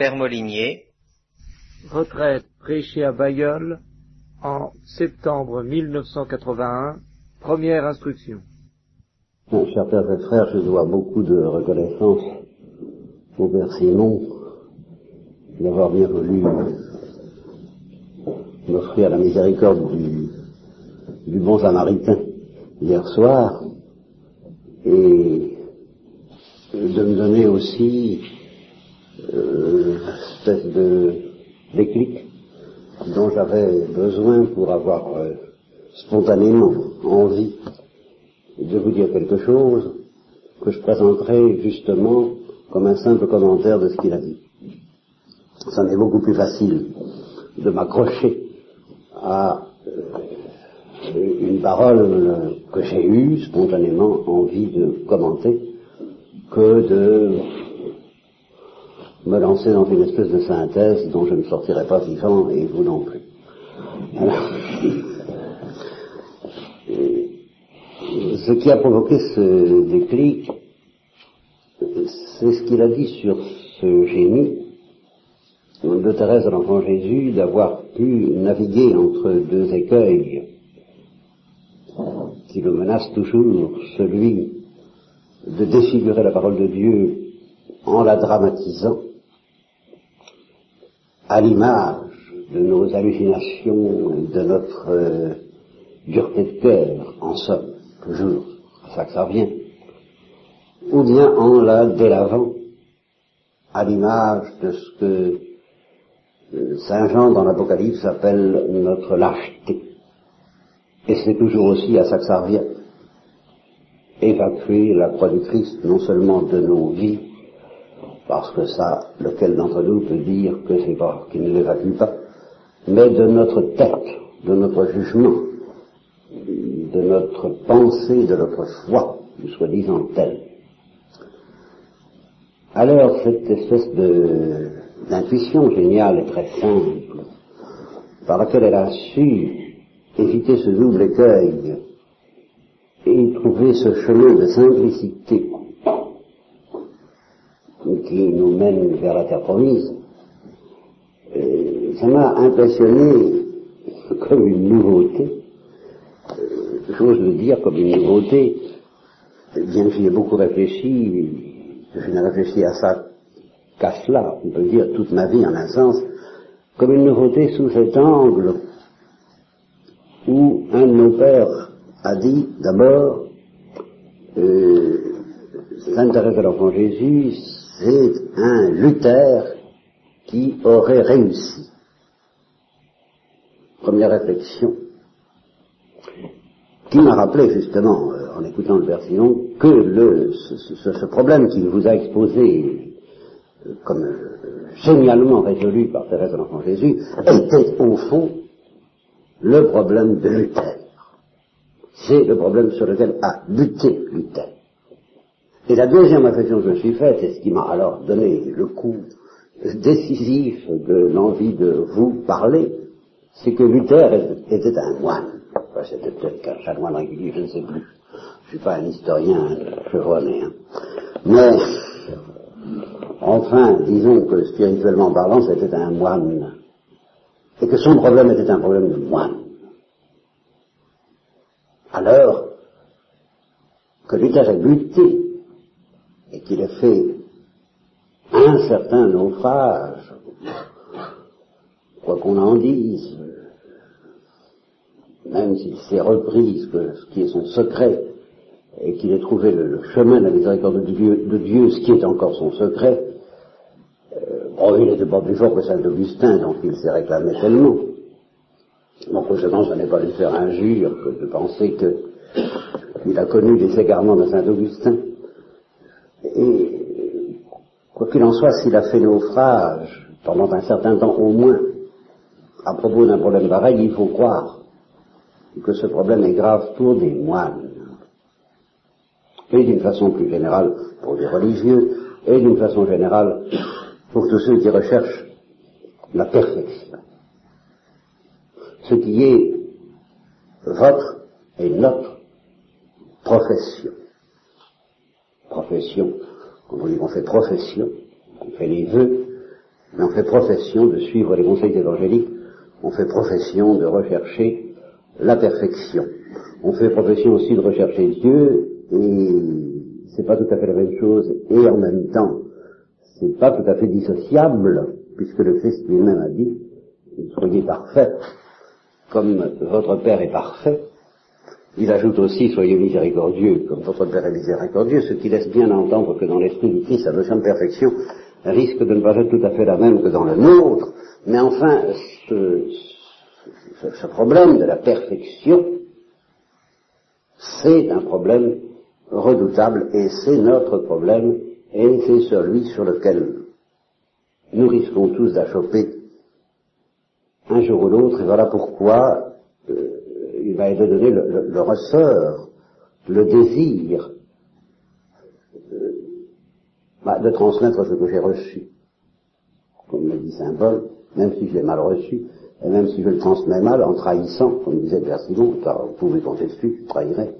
Père Molinier. Retraite prêchée à Bayeul en septembre 1981. Première instruction. chers pères et frères, je dois beaucoup de reconnaissance au Père Simon d'avoir bien voulu m'offrir la miséricorde du, du bon samaritain hier soir et de me donner aussi euh, espèce de déclic dont j'avais besoin pour avoir euh, spontanément envie de vous dire quelque chose que je présenterai justement comme un simple commentaire de ce qu'il a dit. Ça m'est beaucoup plus facile de m'accrocher à euh, une parole que j'ai eue spontanément envie de commenter que de me lancer dans une espèce de synthèse dont je ne sortirai pas vivant et vous non plus. ce qui a provoqué ce déclic, c'est ce qu'il a dit sur ce génie de Thérèse de l'Enfant Jésus d'avoir pu naviguer entre deux écueils qui le menacent toujours, celui de défigurer la parole de Dieu en la dramatisant, à l'image de nos hallucinations, de notre euh, dureté de cœur, en somme, toujours, c'est ça que ça revient, ou bien en la délavant, à l'image de ce que euh, Saint Jean dans l'Apocalypse appelle notre lâcheté. Et c'est toujours aussi à ça que ça revient. Évacuer la croix du Christ non seulement de nos vies, parce que ça, lequel d'entre nous peut dire que c'est pas, qu'il ne l'évacue pas, mais de notre tête, de notre jugement, de notre pensée, de notre foi, soi-disant telle. Alors, cette espèce de, d'intuition géniale et très simple, par laquelle elle a su éviter ce double écueil et trouver ce chemin de simplicité qui nous mène vers la terre promise, ça m'a impressionné comme une nouveauté, euh, j'ose le dire comme une nouveauté, bien que j'y ai beaucoup réfléchi, je n'ai réfléchi à ça qu'à cela, on peut dire toute ma vie en un sens, comme une nouveauté sous cet angle où un de nos pères a dit d'abord, euh, Thérèse de l'Enfant Jésus, c'est un Luther qui aurait réussi. Première réflexion, qui m'a rappelé justement, euh, en écoutant le Père que le, ce, problème qu'il vous a exposé euh, comme euh, génialement résolu par Thérèse de l'Enfant Jésus était au fond le problème de Luther. C'est le problème sur lequel a buté Luther. Et la deuxième réflexion que je me suis faite, et ce qui m'a alors donné le coup décisif de l'envie de vous parler, c'est que Luther était un moine. C'était peut-être qu'un chanoine régulier, je ne sais plus. Je suis pas un historien chevronné. Mais, enfin, disons que spirituellement parlant, c'était un moine. Et que son problème était un problème de moine. Alors, que Luther ait buté qu'il ait fait un certain naufrage, quoi qu'on en dise, même s'il s'est repris ce, qui est son secret, et qu'il ait trouvé le, chemin de la miséricorde de Dieu, ce qui est encore son secret, euh, bon, il n'était pas plus fort que Saint Augustin, donc il s'est réclamé tellement. En conséquence, ce n'est pas lui faire injure que de penser qu'il a connu les égarements de Saint Augustin. Et quoi qu'il en soit, s'il a fait naufrage pendant un certain temps au moins, à propos d'un problème pareil, il faut croire que ce problème est grave pour des moines. Et d'une façon plus générale pour les religieux, et d'une façon générale pour tous ceux qui recherchent la perfection. Ce qui est votre et notre profession profession, quand on dit qu'on fait profession, on fait les vœux, Mais on fait profession de suivre les conseils évangéliques, on fait profession de rechercher la perfection. On fait profession aussi de rechercher Dieu, et c'est pas tout à fait la même chose, et en même temps, c'est pas tout à fait dissociable, puisque le Christ lui-même a dit, soyez parfaits, comme votre Père est parfait. Il ajoute aussi, soyez miséricordieux, comme votre Père est miséricordieux, ce qui laisse bien entendre que dans l'esprit du Christ, la notion de perfection risque de ne pas être tout à fait la même que dans le nôtre, mais enfin, ce, ce problème de la perfection, c'est un problème redoutable et c'est notre problème et c'est celui sur lequel nous risquons tous d'achoper un jour ou l'autre. Et voilà pourquoi euh, il m'a été donné le, ressort, le désir euh, bah, de transmettre ce que j'ai reçu. Comme le dit Paul, même si je l'ai mal reçu, et même si je le transmets mal, en trahissant, comme disait car vous pouvez compter dessus, je trahirai.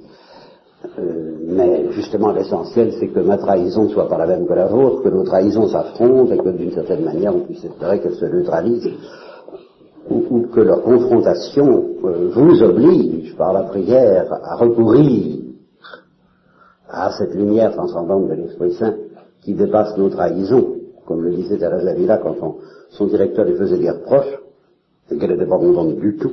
Euh, mais justement, l'essentiel, c'est que ma trahison ne soit pas la même que la vôtre, que nos trahisons s'affrontent et que d'une certaine manière, on puisse espérer qu'elles se neutralisent, ou, que leur confrontation vous oblige, par la prière, à recourir à cette lumière transcendante de l'Esprit Saint qui dépasse nos trahisons, comme le disait Thérèse Avila quand son directeur lui faisait des reproches, et qu'elle n'était pas contente du tout,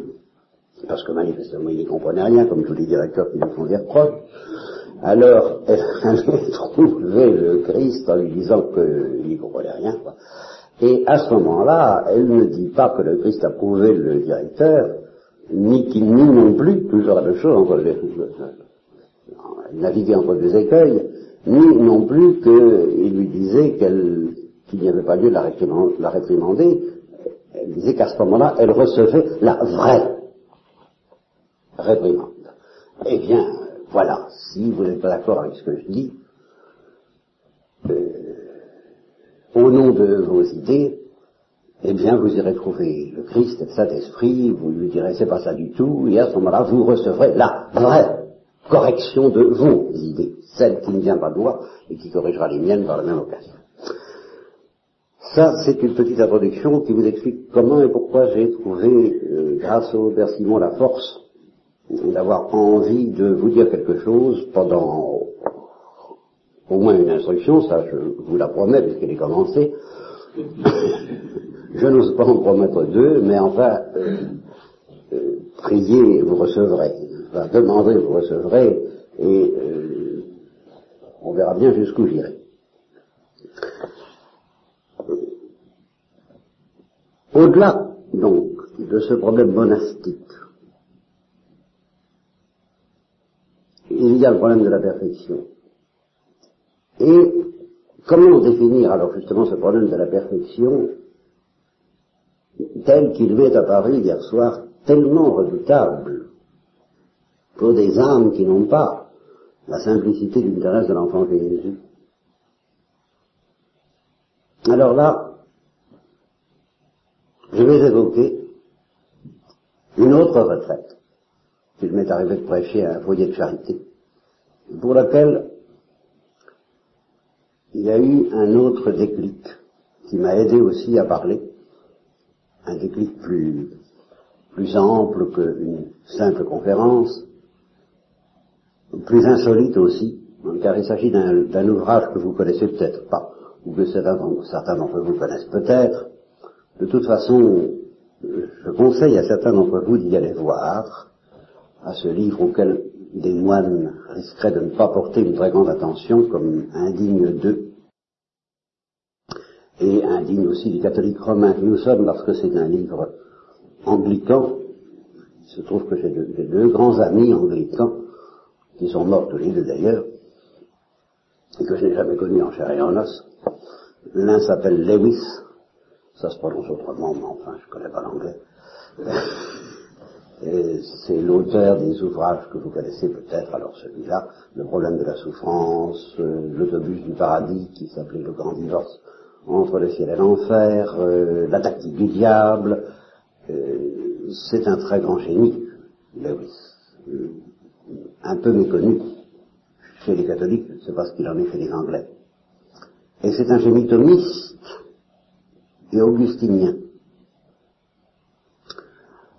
parce que manifestement il n'y comprenait rien, comme tous les directeurs qui lui font des reproches. Alors, elle allait trouver le Christ en lui disant qu'il n'y comprenait rien. Quoi. Et à ce moment-là, elle ne dit pas que le Christ a prouvé le directeur, ni qu'il nie non plus, toujours la même chose, entre les, naviguer entre deux écueils, ni non plus qu'il lui disait qu'il n'y avait pas lieu de la réprimander, elle disait qu'à ce moment-là, elle recevait la vraie réprimande. Eh bien, voilà, si vous n'êtes pas d'accord avec ce que je dis, euh, au nom de vos idées, eh bien, vous irez trouver le Christ, le Saint-Esprit, vous lui direz c'est pas ça du tout, et à ce moment-là, vous recevrez la vraie correction de vos idées, celle qui ne vient pas de moi et qui corrigera les miennes par la même occasion. Ça, c'est une petite introduction qui vous explique comment et pourquoi j'ai trouvé, euh, grâce au Père Simon, la force d'avoir envie de vous dire quelque chose pendant au moins une instruction, ça je vous la promets puisqu'elle est commencée. Je n'ose pas en promettre deux, mais enfin, euh, euh, vous recevrez. Enfin, demandez, vous recevrez, et on verra bien jusqu'où j'irai. Au-delà, donc, de ce problème monastique, il y a le problème de la perfection. Et comment définir alors justement ce problème de la perfection tel qu'il m'est apparu hier soir tellement redoutable pour des âmes qui n'ont pas la simplicité d'une Thérèse de l'enfant Jésus. Alors là, je vais évoquer une autre retraite qu'il m'est arrivé de prêcher à un foyer de charité, pour laquelle il y a eu un autre déclic qui m'a aidé aussi à parler, un déclic plus, plus ample qu'une simple conférence, plus insolite aussi, car il s'agit d'un ouvrage que vous connaissez peut-être pas, ou que certains d'entre vous connaissent peut-être, de toute façon, je conseille à certains d'entre vous d'y aller voir, à ce livre auquel des moines risqueraient de ne pas porter une très grande attention comme indigne d'eux, et indigne aussi des catholiques romains que nous sommes, parce que c'est un livre anglican. Il se trouve que j'ai deux, grands amis anglicans, qui sont morts tous les deux d'ailleurs, et que je n'ai jamais connus en chair et en os. L'un s'appelle Lewis, ça se prononce autrement, mais enfin, je ne connais pas l'anglais. c'est l'auteur des ouvrages que vous connaissez peut-être, alors celui-là, le problème de la souffrance, euh, l'autobus du paradis qui s'appelait le grand divorce entre le ciel et l'enfer, euh, la tactique du diable, euh, c'est un très grand génie, Lewis, un peu méconnu chez les catholiques, c'est parce qu'il en est fait les anglais. Et c'est un génie thomiste, et augustinien.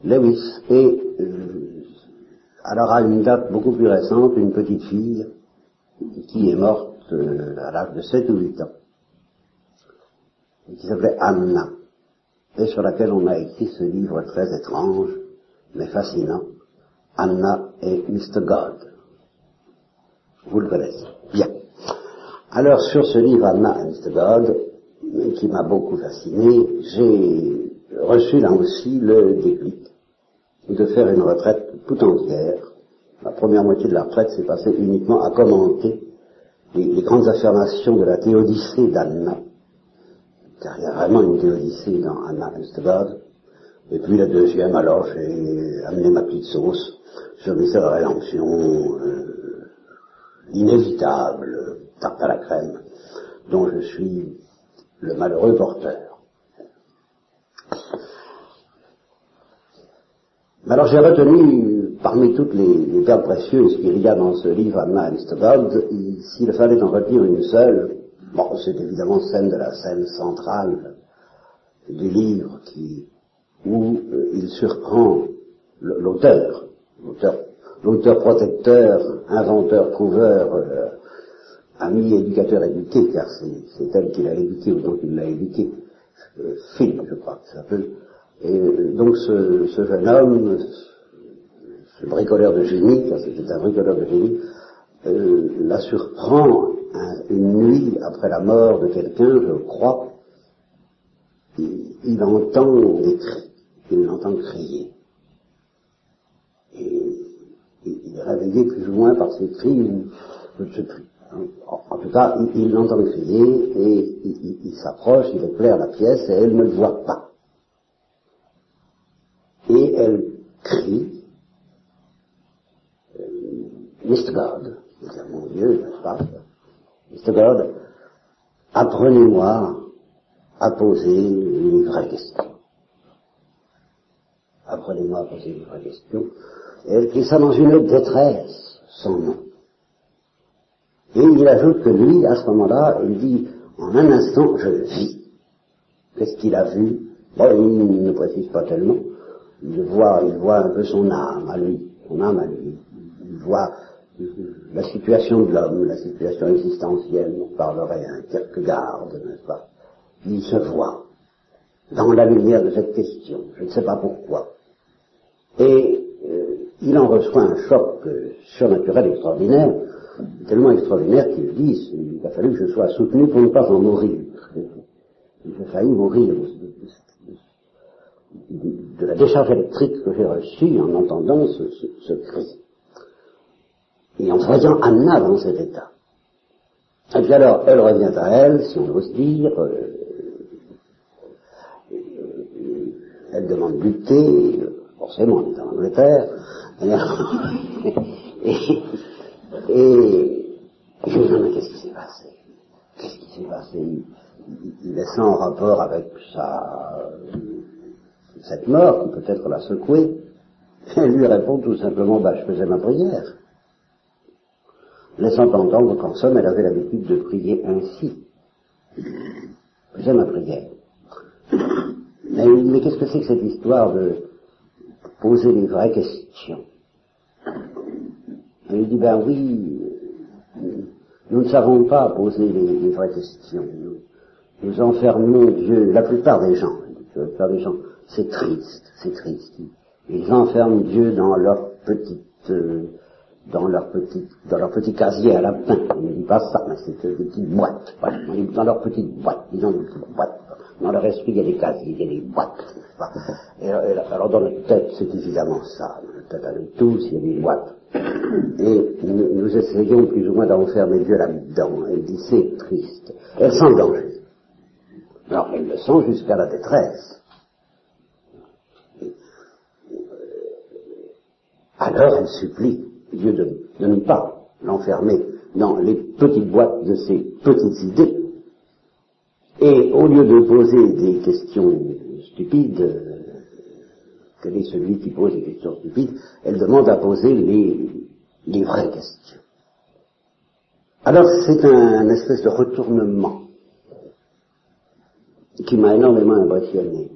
Lewis et euh, alors à une date beaucoup plus récente, une petite fille qui est morte euh, à l'âge de 7 ou 8 ans, qui s'appelait Anna, et sur laquelle on a écrit ce livre très étrange, mais fascinant, Anna et Mr. God. Vous le connaissez. Bien. Alors sur ce livre Anna et Mr. God, qui m'a beaucoup fasciné, j'ai reçu là aussi le déclic de faire une retraite tout entière. La première moitié de la retraite s'est passée uniquement à commenter les, grandes affirmations de la théodicée d'Anna, car il y a vraiment une théodicée dans Anna God. Et puis la deuxième, alors j'ai amené ma petite sauce sur l'histoire de la rédemption, euh, inévitable, tarte à la crème, dont je suis le malheureux porteur. Alors j'ai retenu, parmi toutes les, les précieuses qu'il y a dans ce livre Anna God, s'il fallait en retenir une seule, c'est évidemment celle de la scène centrale du livre qui, où euh, il surprend l'auteur, l'auteur, protecteur, inventeur, trouveur, euh, ami, éducateur, éduqué, car c'est elle qui l'a éduqué ou dont il l'a éduqué, euh, je crois que ça s'appelle, et euh, donc ce, jeune homme, ce bricoleur de génie, car c'était un bricoleur de génie, la surprend une nuit après la mort de quelqu'un, je crois, il, entend des cris, il l'entend crier. Et il est réveillé plus ou moins par ces cris, je ne sais plus. En, tout cas, il l'entend crier et il, s'approche, il éclaire la pièce et elle ne le voit pas et elle crie, euh, Mr. God, mon Dieu, n'est-ce pas? Mr. God, apprenez-moi à poser une vraie question. Apprenez-moi à poser une vraie question. Et elle crie ça dans une détresse sans nom. Et il ajoute que lui, à ce moment-là, il dit, en un instant, je vis. Qu'est-ce qu'il a vu? Bon, il ne précise pas tellement, il voit, il voit un peu son âme à lui, son âme à lui. Il voit la situation de l'homme, la situation existentielle, on parlerait un garde, n'est-ce pas? Il se voit dans la lumière de cette question, je ne sais pas pourquoi. Et euh, il en reçoit un choc surnaturel extraordinaire, tellement extraordinaire qu'il dit, il a fallu que je sois soutenu pour ne pas en mourir. J'ai failli mourir de la décharge électrique que j'ai reçue en entendant ce, cri. Et en voyant Anna dans cet état. Et puis alors, elle revient à elle, si on ose dire, euh, elle demande du thé, forcément, on est en Angleterre, et, et, je me demande qu'est-ce qui s'est passé? Qu'est-ce qui s'est passé? Il, il, est sans rapport avec sa cette mort qui peut-être l'a secoué, elle lui répond tout simplement, bah, je faisais ma prière. Laissant entendre qu'en somme, elle avait l'habitude de prier ainsi. Faisais ma prière. Mais, qu'est-ce que c'est que cette histoire de poser les vraies questions? Elle lui dit, ben oui, nous ne savons pas poser les, vraies questions. Nous, nous enfermons Dieu, la plupart des gens, la plupart des gens c'est triste, c'est triste. Ils enferment Dieu dans leur petite, euh, dans leur dans petit casier à lapin. On ne dit pas ça, mais c'est des petites boîtes. Dans leur petite boîte, ils ont des petites. Dans leur esprit, il y a des casiers, il y a des boîtes. Alors dans notre tête, c'est évidemment ça. Dans notre tête à nous tous, il y a des boîtes. Et nous, essayons plus ou moins d'enfermer Dieu là-dedans. Elle dit c'est triste. Elle sent le danger. Alors elle le sent jusqu'à la détresse. alors elle supplie Dieu de, ne pas l'enfermer dans les petites boîtes de ses petites idées. Et au lieu de poser des questions stupides, euh, quel est celui qui pose des questions stupides, elle demande à poser les, vraies questions. Alors c'est un, espèce de retournement. qui m'a énormément impressionné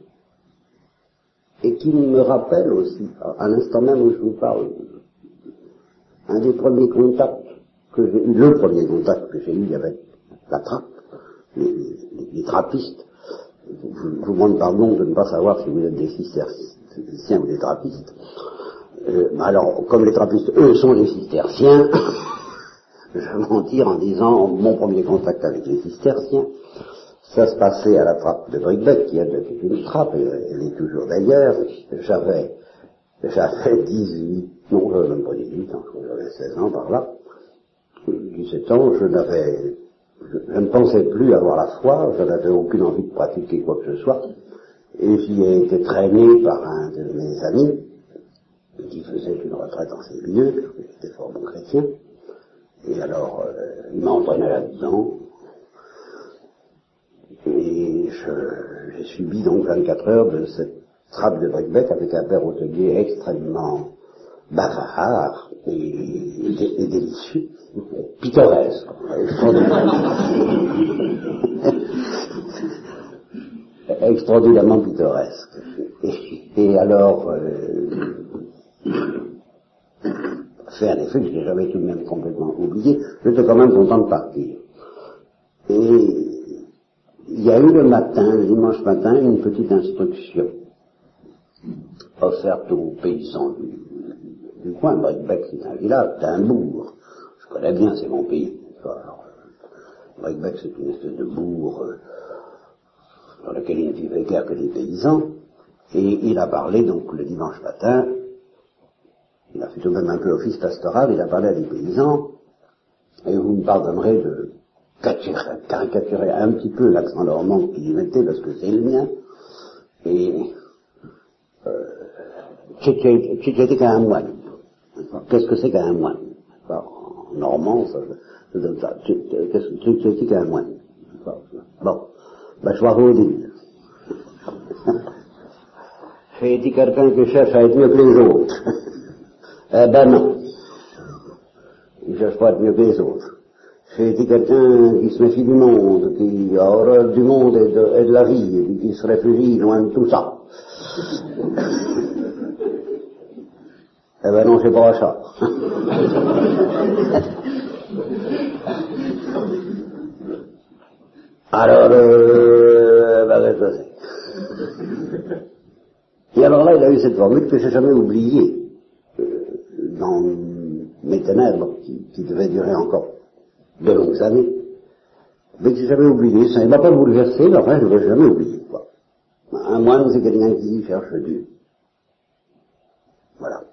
et qui me rappelle aussi, à l'instant même où je vous parle, un des premiers contacts que j'ai eu, le premier contact que j'ai eu avec la trappe, les, trappistes. Je, vous demande pardon de ne pas savoir si vous êtes des cisterciens ou des trappistes. Euh, alors, comme les trappistes, eux, sont des cisterciens, je vais mentir en disant mon premier contact avec les cisterciens, ça se passait à la trappe de Brickbeck, qui est une trappe, elle est toujours d'ailleurs. J'avais, j'avais 18, non, je même pas 18 ans, j'avais 16 ans par là. 17 ans, je n'avais, je, ne pensais plus avoir la foi, je n'avais aucune envie de pratiquer quoi que ce soit, et j'y ai été traîné par un de mes amis, qui faisait une retraite en ces lieux, qui était fort bon chrétien, et alors, euh, il m'a entraîné là-dedans, et j'ai subi donc 24 heures de cette trappe de bric avec un père hôtelier extrêmement bavard et, délicieux, pittoresque, extraordinairement pittoresque. Et, alors, euh, fait un que je n'ai jamais tout de même complètement oublié, j'étais quand même content de partir. Et il y a eu le matin, le dimanche matin, une petite instruction offerte aux paysans du, coin. Brickbeck, c'est un village, c'est un bourg. Je connais bien, c'est mon pays. Brickbeck, c'est une espèce de bourg euh, dans lequel il ne vivait guère que des paysans. Et il a parlé donc le dimanche matin, il a fait tout de même un peu office pastoral, il a parlé à des paysans, et vous me pardonnerez de caricaturer un petit peu l'accent normand qu'il y mettait, parce que c'est le mien, et euh, moine. Qu'est-ce que c'est qu'un moine? En normand, ça, donne ça. Qu'est-ce que qu'un moine? Bon, ben, je vais vous dire. J'ai été quelqu'un qui cherche à être mieux que les autres. eh ben non. Il ne cherche pas à être mieux que les autres. J'ai été quelqu'un qui se méfie du monde, qui a horreur du monde et de, et de la vie, et qui se réfugie loin de tout ça. Eh ben non, c'est pas ça. Alors, euh, ben, je sais. Et alors là, il a eu cette formule que j'ai jamais oubliée euh, dans mes ténèbres, qui, qui devaient durer encore de longues années, mais que j'ai jamais oublié. Ça ne m'a pas bouleversé, mais enfin, je ne l'ai jamais oublié. Un moine, c'est quelqu'un qui cherche Dieu. Voilà.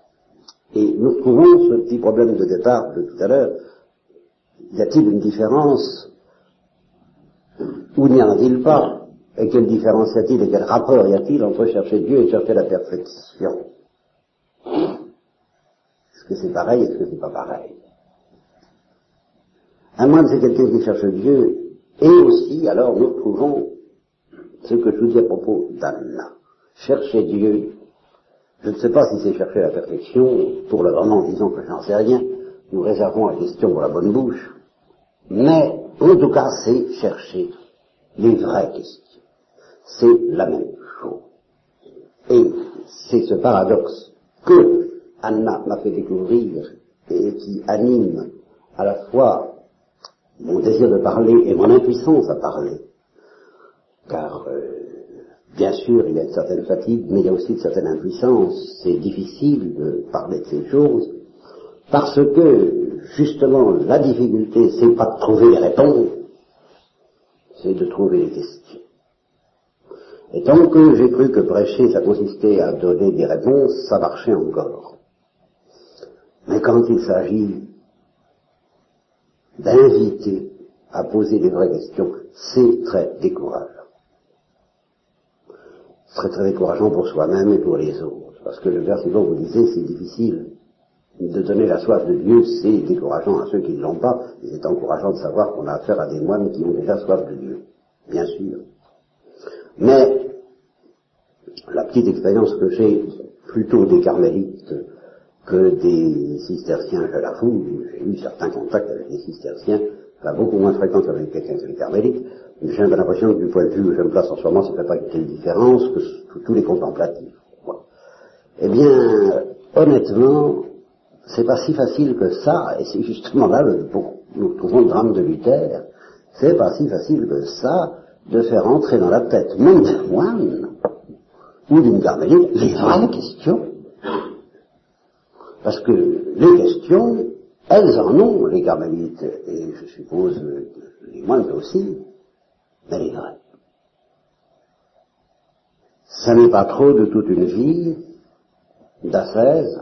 Et nous trouvons ce petit problème de départ de tout à l'heure. Y a-t-il une différence Ou n'y en a-t-il pas? Et quelle différence y a-t-il et quel rapport y a-t-il entre chercher Dieu et chercher la perfection? Est-ce que c'est pareil? Est-ce que c'est pas pareil? Un moine, c'est quelqu'un qui cherche Dieu. Et aussi, alors, nous trouvons ce que je vous dis à propos d'Anna. Chercher Dieu je ne sais pas si c'est chercher la perfection, pour le moment disons que j'en sais rien, nous réservons la question pour la bonne bouche, mais en tout cas c'est chercher les vraies questions. C'est la même chose. Et c'est ce paradoxe que Anna m'a fait découvrir et qui anime à la fois mon désir de parler et mon impuissance à parler. Car euh, Bien sûr, il y a une certaine fatigue, mais il y a aussi une certaine impuissance. C'est difficile de parler de ces choses, parce que, justement, la difficulté, c'est pas de trouver les réponses, c'est de trouver les questions. Et tant que j'ai cru que prêcher, ça consistait à donner des réponses, ça marchait encore. Mais quand il s'agit d'inviter à poser des vraies questions, c'est très décourageant serait très décourageant pour soi-même et pour les autres. Parce que le verset dont vous disait, c'est difficile. De donner la soif de Dieu, c'est décourageant à ceux qui ne l'ont pas, et c'est encourageant de savoir qu'on a affaire à des moines qui ont déjà soif de Dieu. Bien sûr. Mais, la petite expérience que j'ai, plutôt des carmélites que des cisterciens je l'avoue, j'ai eu certains contacts avec des cisterciens, pas beaucoup moins fréquents qu'avec quelqu'un des carmélites, J'ai l'impression que du point de vue où je me place en ce moment, ça ne fait pas quelle différence que tous les contemplatifs. Eh bien, honnêtement, c'est pas si facile que ça, et c'est justement là le, nous trouvons le drame de Luther, c'est pas si facile que ça de faire entrer dans la tête même d'un moine ou d'une carmélite les vraies questions. Parce que les questions, elles en ont, les carmélites, et je suppose les moines aussi, vraies. Ça n'est pas trop de toute une vie d'ascèse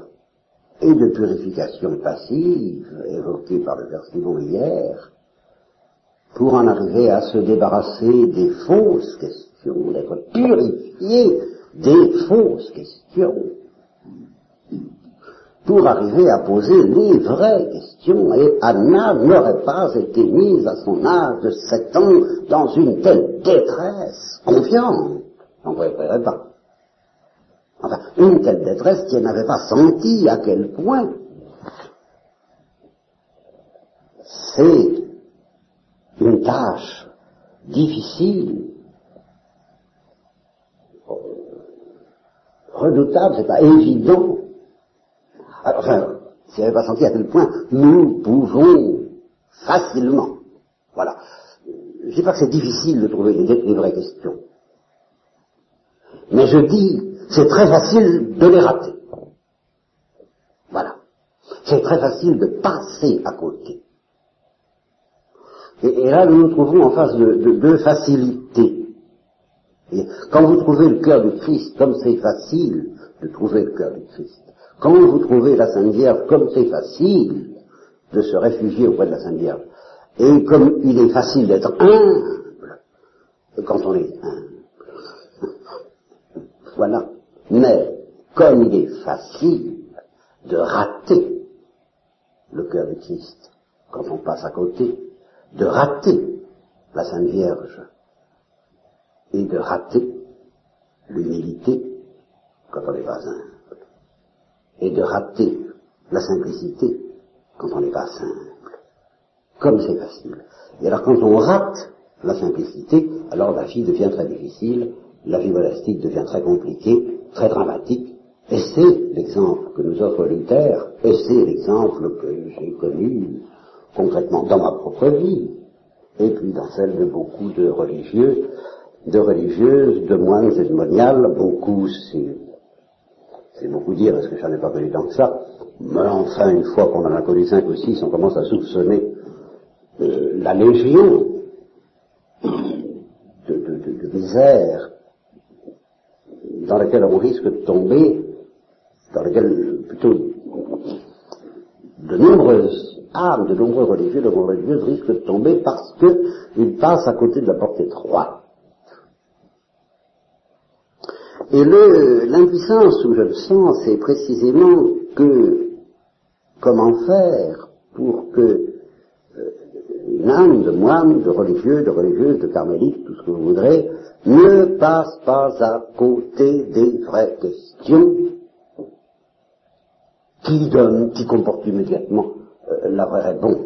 et de purification passive, évoquée par le Version hier, pour en arriver à se débarrasser des fausses questions, d'être purifié des fausses questions, pour arriver à poser les vraies questions. Et Anna n'aurait pas été mise à son âge de sept ans dans une telle détresse confiante. On ne préférerait pas. Enfin, une telle détresse qui n'avait pas senti à quel point c'est une tâche difficile, redoutable, c'est pas évident. Enfin, si elle n'avait pas senti à quel point nous pouvons facilement, voilà. Je ne dis pas que c'est difficile de trouver les vraies questions. Mais je dis c'est très facile de les rater. Voilà. C'est très facile de passer à côté. Et, là, nous nous trouvons en face de deux facilités. quand vous trouvez le cœur du Christ, comme c'est facile de trouver le cœur du Christ, quand vous trouvez la Sainte Vierge, comme c'est facile de se réfugier auprès de la Sainte Vierge, et comme il est facile d'être humble, quand on est humble, voilà. Mais, comme il est facile de rater le cœur de Christ quand on passe à côté, de rater la Sainte Vierge et de rater l'humilité quand on n'est pas simple, et de rater la simplicité quand on n'est pas simple, comme c'est facile. Et alors quand on rate la simplicité, alors la vie devient très difficile, la vie monastique devient très compliquée, très dramatique, et c'est l'exemple que nous offre Luther, et c'est l'exemple que j'ai connu concrètement dans ma propre vie, et puis dans celle de beaucoup de religieux, de religieuses, de moines et de moniales, beaucoup, c'est, c'est beaucoup dire, parce que j'en ai pas connu tant que ça, mais enfin, une fois qu'on en a connu cinq ou six, on commence à soupçonner euh, la légion de, de misère dans laquelle on risque de tomber, dans laquelle plutôt de nombreuses âmes, de nombreux religieux, de nombreuses religieuses risquent de tomber parce qu'ils passent à côté de la porte étroite. Et l'impuissance où je le sens, c'est précisément que comment faire pour que euh, une âme de moine, de religieux, de religieuse, de carmélite, tout ce que vous voudrez, ne passe pas à côté des vraies questions qui donnent, qui comportent immédiatement euh, la vraie réponse.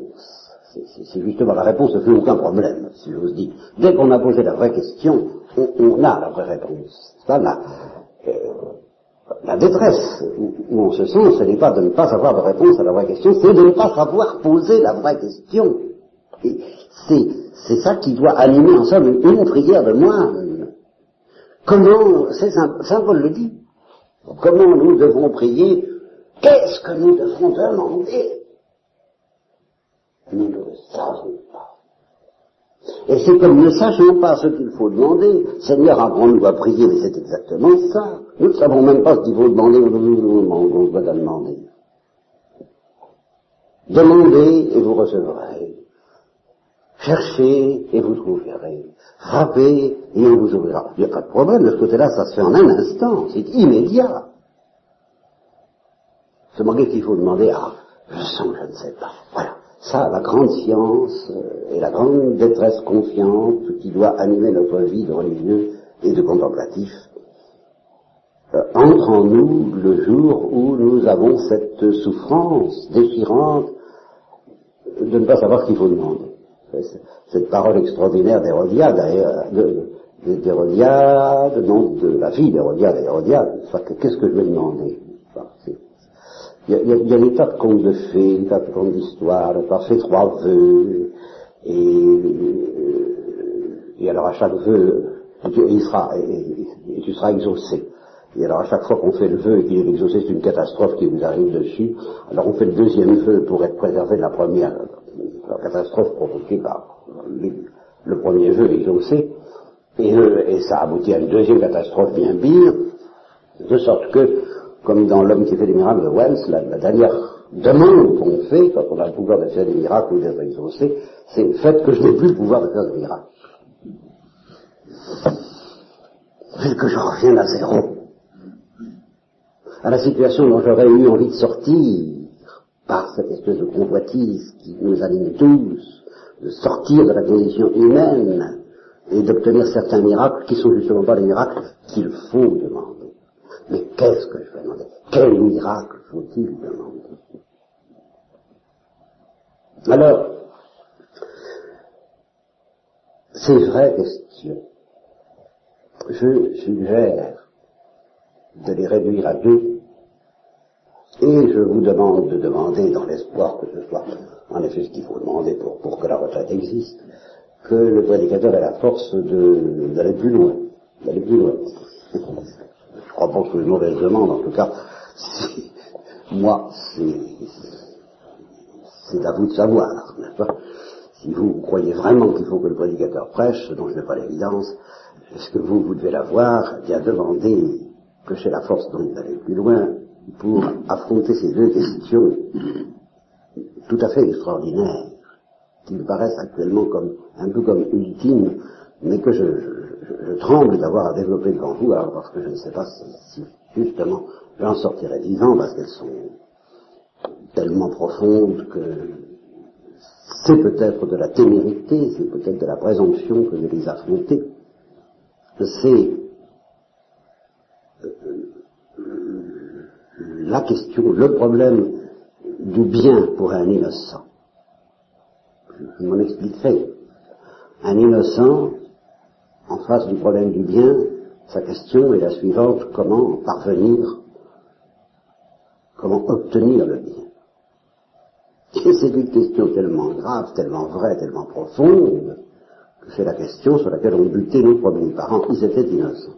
C'est justement la réponse ne fait aucun problème, si j'ose dire. Dès qu'on a posé la vraie question, on, a la vraie réponse. Ça, la, euh, la détresse où, on ce n'est pas de ne pas avoir de réponse à la vraie question, c'est de ne pas savoir poser la vraie question. C'est ça qui doit animer en somme une prière de moine. Comment, c'est Saint Paul le dit, comment nous devons prier, qu'est-ce que nous devons demander? Nous ne le savons pas. Et c'est comme ne sachons pas ce qu'il faut demander, Seigneur, apprends-nous à prier, mais c'est exactement ça. Nous ne savons même pas ce qu'il faut demander, on doit demander. Demandez et vous recevrez. Cherchez et vous trouverez. Frappez et on vous ouvrira. Il n'y a pas de problème, de ce côté-là, ça se fait en un instant, c'est immédiat. Seulement qu'est-ce qu'il faut demander Ah, je sens que je ne sais pas. Voilà. Ça, la grande science euh, et la grande détresse confiante qui doit animer notre vie de religieux et de contemplatif euh, entre en nous le jour où nous avons cette souffrance déchirante de ne pas savoir ce qu'il faut demander. Cette parole extraordinaire d'Hérodiade, d'Hérodiade, non, de la fille d'Hérodiade, Hérodiade, qu'est-ce que je vais demander? Il y, a, des tas de contes de fées, des tas de contes d'histoire, par fait trois vœux, et, et alors à chaque vœu, il sera, et, tu seras exaucé. Et alors à chaque fois qu'on fait le vœu et qu'il est exaucé, c'est une catastrophe qui vous arrive dessus. Alors on fait le deuxième vœu pour être préservé de la première catastrophe provoquée par le, premier vœu exaucé. Et, et ça aboutit à une deuxième catastrophe bien pire, de sorte que comme dans L'homme qui fait des miracles de Wells, la, dernière demande qu'on fait quand on a le pouvoir de faire des miracles ou d'être exaucé, c'est le fait que je n'ai plus le pouvoir de faire des miracles. C'est que je revienne à zéro. À la situation dont j'aurais eu envie de sortir par cette espèce de convoitise qui nous anime tous, de sortir de la condition humaine et d'obtenir certains miracles qui sont justement pas les miracles qu'il faut demander. Mais qu'est-ce que je vais demander? Quel miracle faut-il demander? Alors, ces vraies questions, je suggère de les réduire à deux, et je vous demande de demander, dans l'espoir que ce soit en effet ce qu'il faut demander pour, que la retraite existe, que le prédicateur ait la force d'aller plus loin, d'aller plus loin. Je crois pas que c'est une mauvaise demande, en tout cas, moi, c'est à vous de savoir, n'est-ce pas? Si vous croyez vraiment qu'il faut que le prédicateur prêche, ce dont je n'ai pas l'évidence, est-ce que vous, vous devez l'avoir, bien demander que j'ai la force d'aller plus loin pour affronter ces deux questions tout à fait extraordinaires, qui me paraissent actuellement comme un peu comme ultimes, mais que je, je, tremble d'avoir à développer devant vous, alors parce que je ne sais pas si, justement j'en sortirai vivant, parce qu'elles sont tellement profondes que c'est peut-être de la témérité, c'est peut-être de la présomption que de les affronter. C'est euh, la question, le problème du bien pour un innocent. Je m'en expliquerai. Un innocent, en face du problème du bien, sa question est la suivante, comment parvenir, comment obtenir le bien? Et c'est une question tellement grave, tellement vraie, tellement profonde, que c'est la question sur laquelle ont buté nos premiers parents. Ils étaient innocents.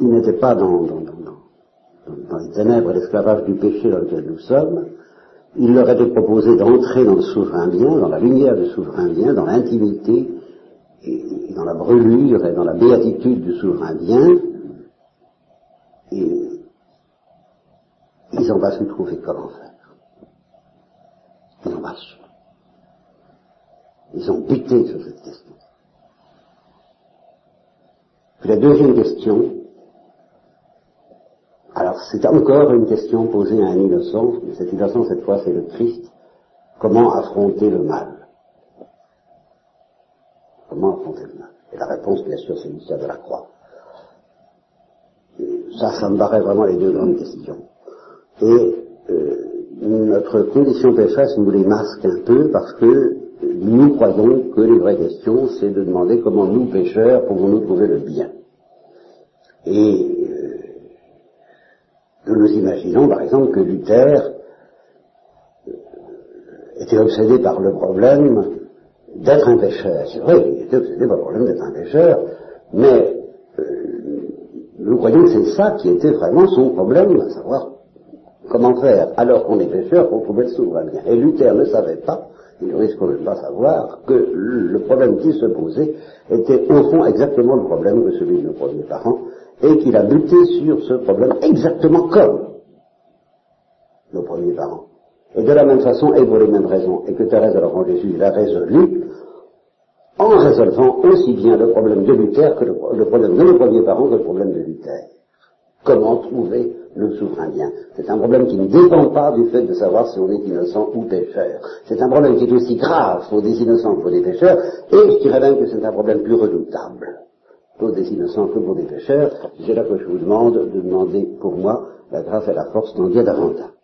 Ils n'étaient pas dans, dans les ténèbres et l'esclavage du péché dans lequel nous sommes, il leur était proposé d'entrer dans le souverain bien, dans la lumière du souverain bien, dans l'intimité, et, dans la brûlure et dans la béatitude du souverain bien, et ils n'ont pas su trouver comment faire. Ils n'ont pas. Ils ont buté sur cette question. Puis la deuxième question, alors c'est encore une question posée à un innocent, mais cet innocent cette fois c'est le Christ. Comment affronter le mal? Comment affronter le mal? Et la réponse bien sûr c'est l'histoire de la croix. ça, ça me paraît vraiment les deux grandes questions. Et euh, notre condition pécheresse nous les masque un peu parce que nous croyons que les vraies questions c'est de demander comment nous pécheurs pouvons-nous trouver le bien. Et nous imaginons par exemple que Luther euh, était obsédé par le problème d'être un pécheur. C'est vrai, il était obsédé par le problème d'être un pécheur, mais euh, nous croyons que c'est ça qui était vraiment son problème, à savoir comment faire, alors qu'on est pécheur, pour trouver le souverain. Et Luther ne savait pas, il risque de ne pas savoir, que le problème qui se posait était au fond exactement le problème que celui de nos premiers parents, et qu'il a buté sur ce problème exactement comme nos premiers parents. Et de la même façon, et pour les mêmes raisons, et que Thérèse de l'Enfant Jésus l'a résolu, en résolvant aussi bien le problème de Luther que le, problème de nos premiers parents que le problème de Luther. Comment trouver le souverain bien? C'est un problème qui ne dépend pas du fait de savoir si on est innocent ou pécheur. C'est un problème qui est aussi grave pour des innocents que pour des pécheurs, et je dirais même que c'est un problème plus redoutable pour des innocents que pour des pécheurs, c'est là que je vous demande de demander pour moi la grâce et la force d'en dire davantage.